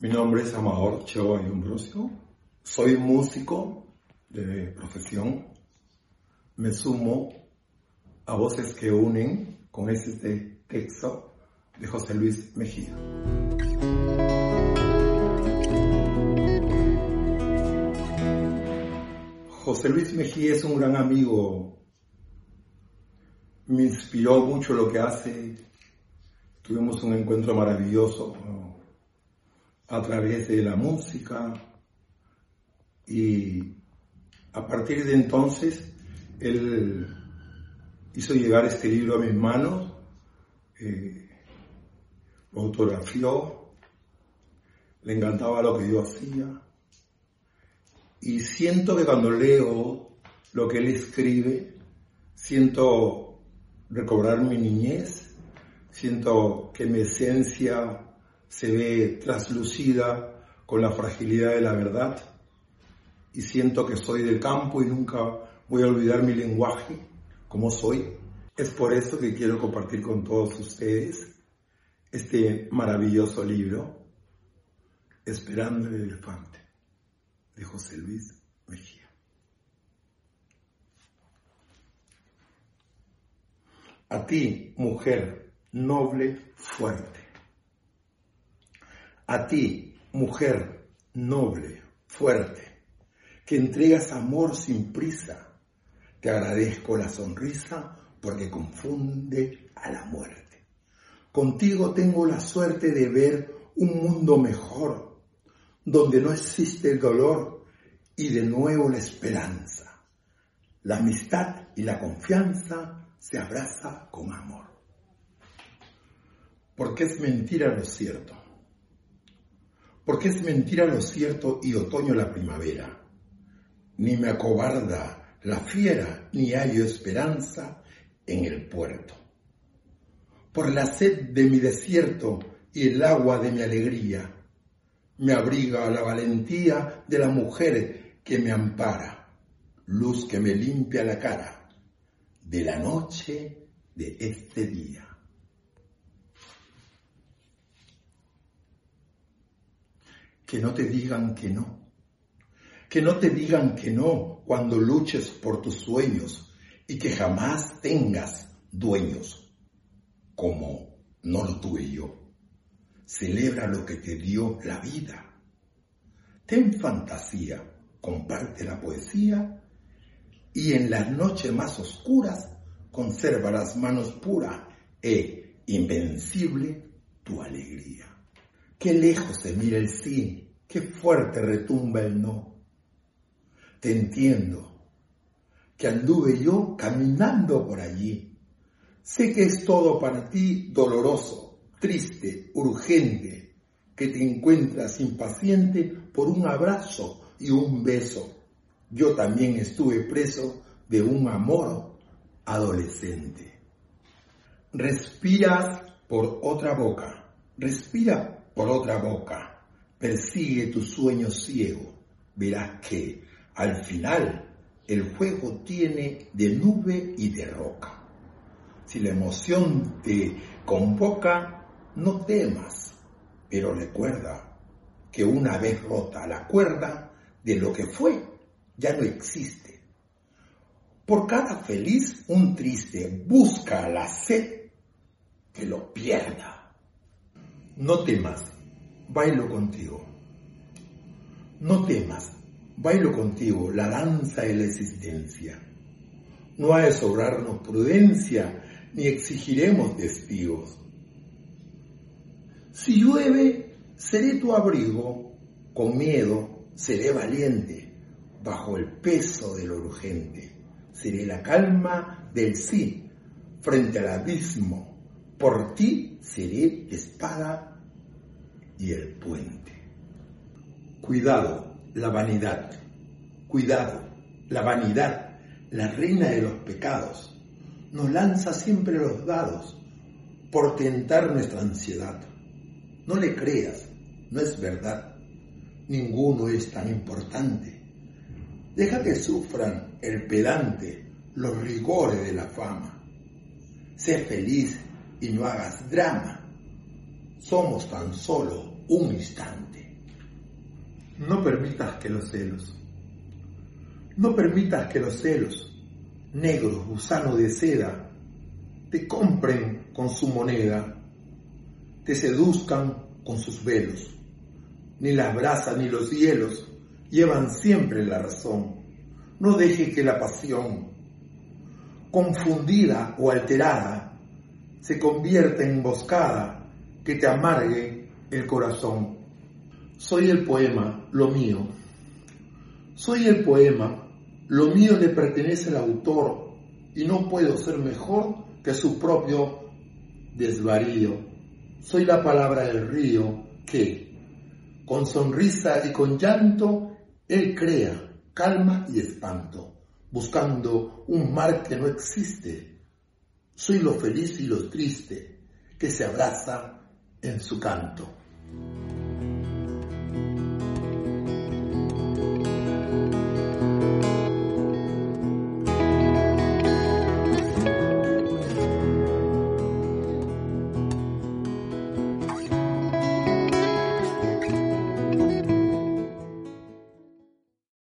Mi nombre es Amador Cheo Ambrosio. Soy músico de profesión. Me sumo a voces que unen con este texto de José Luis Mejía. José Luis Mejía es un gran amigo. Me inspiró mucho lo que hace. Tuvimos un encuentro maravilloso a través de la música. Y a partir de entonces él hizo llegar este libro a mis manos, eh, lo autografió, le encantaba lo que yo hacía. Y siento que cuando leo lo que él escribe, siento recobrar mi niñez, siento que mi esencia se ve traslucida con la fragilidad de la verdad y siento que soy del campo y nunca voy a olvidar mi lenguaje como soy. Es por eso que quiero compartir con todos ustedes este maravilloso libro, Esperando el elefante, de José Luis Mejía. A ti, mujer noble, fuerte a ti, mujer noble, fuerte, que entregas amor sin prisa, te agradezco la sonrisa porque confunde a la muerte. Contigo tengo la suerte de ver un mundo mejor, donde no existe el dolor y de nuevo la esperanza. La amistad y la confianza se abraza con amor. Porque es mentira lo cierto porque es mentira lo cierto y otoño la primavera. Ni me acobarda la fiera, ni hallo esperanza en el puerto. Por la sed de mi desierto y el agua de mi alegría, me abriga la valentía de la mujer que me ampara, luz que me limpia la cara de la noche de este día. Que no te digan que no. Que no te digan que no cuando luches por tus sueños y que jamás tengas dueños, como no lo tuve yo. Celebra lo que te dio la vida. Ten fantasía, comparte la poesía y en las noches más oscuras conserva las manos puras e invencible tu alegría. Qué lejos se mira el sí, qué fuerte retumba el no. Te entiendo, que anduve yo caminando por allí. Sé que es todo para ti doloroso, triste, urgente, que te encuentras impaciente por un abrazo y un beso. Yo también estuve preso de un amor adolescente. Respiras por otra boca, respira por otra boca. Persigue tu sueño ciego. Verás que al final el juego tiene de nube y de roca. Si la emoción te convoca, no temas, pero recuerda que una vez rota la cuerda de lo que fue, ya no existe. Por cada feliz, un triste busca la sed que lo pierda. No temas, bailo contigo. No temas, bailo contigo la danza de la existencia. No ha de sobrarnos prudencia, ni exigiremos testigos. Si llueve, seré tu abrigo, con miedo seré valiente, bajo el peso de lo urgente. Seré la calma del sí, frente al abismo. Por ti seré espada y el puente. Cuidado, la vanidad. Cuidado, la vanidad, la reina de los pecados, nos lanza siempre los dados por tentar nuestra ansiedad. No le creas, no es verdad. Ninguno es tan importante. Deja que sufran el pedante los rigores de la fama. Sé feliz y no hagas drama somos tan solo un instante. No permitas que los celos, no permitas que los celos, negros, gusano de seda, te compren con su moneda, te seduzcan con sus velos. Ni las brasas ni los hielos llevan siempre la razón. No deje que la pasión, confundida o alterada, se convierta en emboscada que te amargue el corazón. Soy el poema, lo mío. Soy el poema, lo mío le pertenece al autor y no puedo ser mejor que su propio desvarío. Soy la palabra del río que, con sonrisa y con llanto, él crea calma y espanto, buscando un mar que no existe. Soy lo feliz y lo triste que se abraza en su canto.